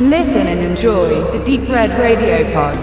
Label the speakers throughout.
Speaker 1: Listen and enjoy the Deep Red Radio Pod.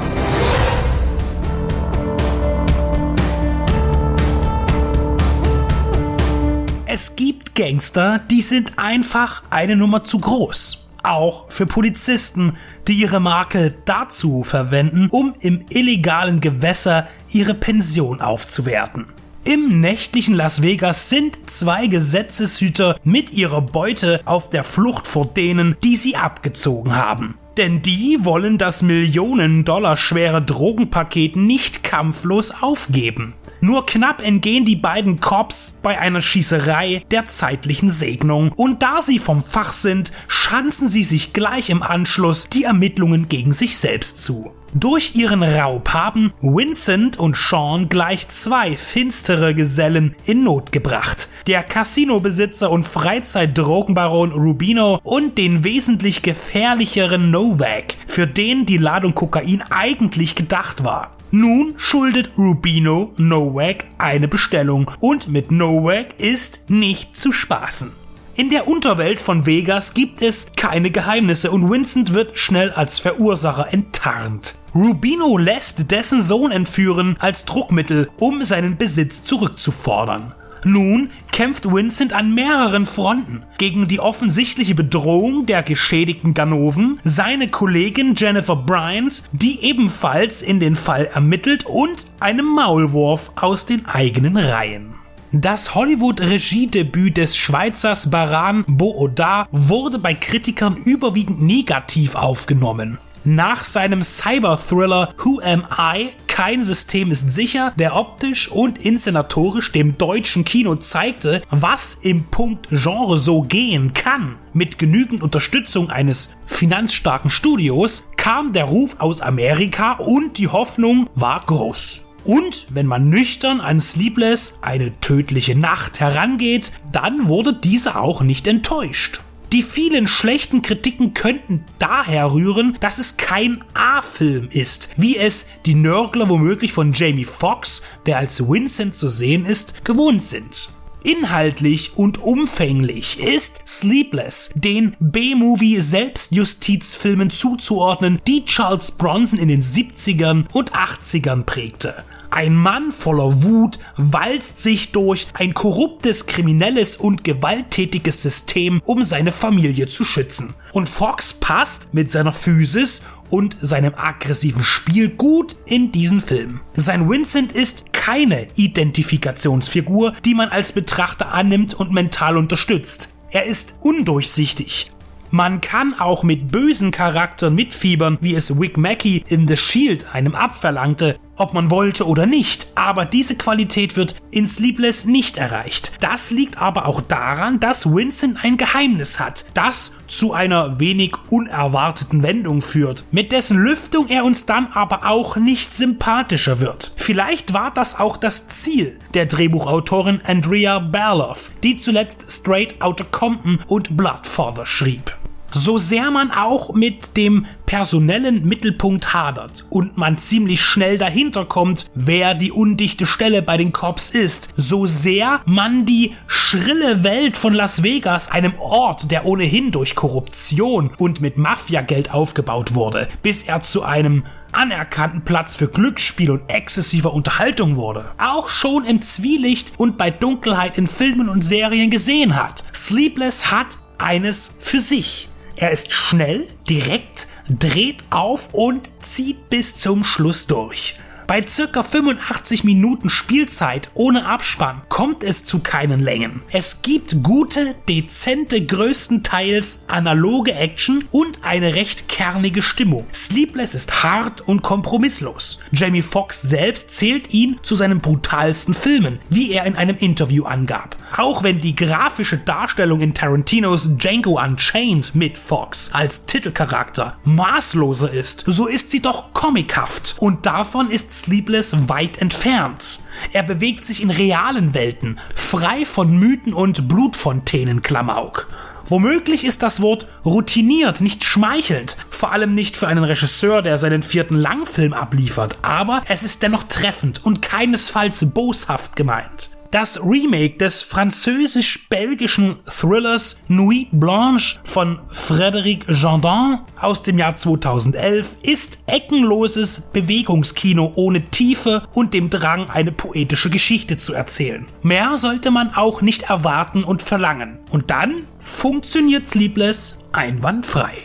Speaker 2: Es gibt Gangster, die sind einfach eine Nummer zu groß. Auch für Polizisten, die ihre Marke dazu verwenden, um im illegalen Gewässer ihre Pension aufzuwerten. Im nächtlichen Las Vegas sind zwei Gesetzeshüter mit ihrer Beute auf der Flucht vor denen, die sie abgezogen haben. Denn die wollen das Millionen-Dollar schwere Drogenpaket nicht kampflos aufgeben. Nur knapp entgehen die beiden Cops bei einer Schießerei der zeitlichen Segnung und da sie vom Fach sind, schanzen sie sich gleich im Anschluss die Ermittlungen gegen sich selbst zu. Durch ihren Raub haben Vincent und Sean gleich zwei finstere Gesellen in Not gebracht. Der Casino-Besitzer und Freizeitdrogenbaron Rubino und den wesentlich gefährlicheren Novak, für den die Ladung Kokain eigentlich gedacht war. Nun schuldet Rubino Novak eine Bestellung und mit Novak ist nicht zu spaßen. In der Unterwelt von Vegas gibt es keine Geheimnisse und Vincent wird schnell als Verursacher enttarnt. Rubino lässt dessen Sohn entführen als Druckmittel, um seinen Besitz zurückzufordern. Nun kämpft Vincent an mehreren Fronten gegen die offensichtliche Bedrohung der geschädigten Ganoven, seine Kollegin Jennifer Bryant, die ebenfalls in den Fall ermittelt und einem Maulwurf aus den eigenen Reihen. Das Hollywood-Regiedebüt des Schweizers Baran Booda wurde bei Kritikern überwiegend negativ aufgenommen nach seinem Cyber-Thriller Who Am I? Kein System ist sicher, der optisch und inszenatorisch dem deutschen Kino zeigte, was im Punkt Genre so gehen kann. Mit genügend Unterstützung eines finanzstarken Studios kam der Ruf aus Amerika und die Hoffnung war groß. Und wenn man nüchtern an Sleepless eine tödliche Nacht herangeht, dann wurde diese auch nicht enttäuscht. Die vielen schlechten Kritiken könnten daher rühren, dass es kein A-Film ist, wie es die Nörgler womöglich von Jamie Foxx, der als Vincent zu sehen ist, gewohnt sind. Inhaltlich und umfänglich ist Sleepless den B-Movie Selbstjustizfilmen zuzuordnen, die Charles Bronson in den 70ern und 80ern prägte. Ein Mann voller Wut walzt sich durch ein korruptes, kriminelles und gewalttätiges System, um seine Familie zu schützen. Und Fox passt mit seiner Physis und seinem aggressiven Spiel gut in diesen Film. Sein Vincent ist keine Identifikationsfigur, die man als Betrachter annimmt und mental unterstützt. Er ist undurchsichtig, man kann auch mit bösen Charakteren mitfiebern, wie es Wick Mackey in The Shield einem abverlangte, ob man wollte oder nicht, aber diese Qualität wird in Sleepless nicht erreicht. Das liegt aber auch daran, dass Vincent ein Geheimnis hat, das zu einer wenig unerwarteten Wendung führt, mit dessen Lüftung er uns dann aber auch nicht sympathischer wird. Vielleicht war das auch das Ziel der Drehbuchautorin Andrea Berloff, die zuletzt Straight Outta Compton und Bloodfather schrieb. So sehr man auch mit dem personellen Mittelpunkt hadert und man ziemlich schnell dahinter kommt, wer die undichte Stelle bei den Cops ist, so sehr man die schrille Welt von Las Vegas, einem Ort, der ohnehin durch Korruption und mit Mafiageld aufgebaut wurde, bis er zu einem anerkannten Platz für Glücksspiel und exzessiver Unterhaltung wurde, auch schon im Zwielicht und bei Dunkelheit in Filmen und Serien gesehen hat. Sleepless hat eines für sich. Er ist schnell, direkt, dreht auf und zieht bis zum Schluss durch. Bei circa 85 Minuten Spielzeit ohne Abspann kommt es zu keinen Längen. Es gibt gute, dezente, größtenteils analoge Action und eine recht kernige Stimmung. Sleepless ist hart und kompromisslos. Jamie Foxx selbst zählt ihn zu seinen brutalsten Filmen, wie er in einem Interview angab. Auch wenn die grafische Darstellung in Tarantinos Django Unchained mit Fox als Titelcharakter maßloser ist, so ist sie doch comichaft und davon ist Sleepless weit entfernt. Er bewegt sich in realen Welten, frei von Mythen und Blutfontänen, Klamauk. Womöglich ist das Wort routiniert nicht schmeichelnd, vor allem nicht für einen Regisseur, der seinen vierten Langfilm abliefert, aber es ist dennoch treffend und keinesfalls boshaft gemeint. Das Remake des französisch-belgischen Thrillers Nuit Blanche von Frédéric Gendin aus dem Jahr 2011 ist eckenloses Bewegungskino ohne Tiefe und dem Drang, eine poetische Geschichte zu erzählen. Mehr sollte man auch nicht erwarten und verlangen. Und dann funktioniert Sleepless einwandfrei.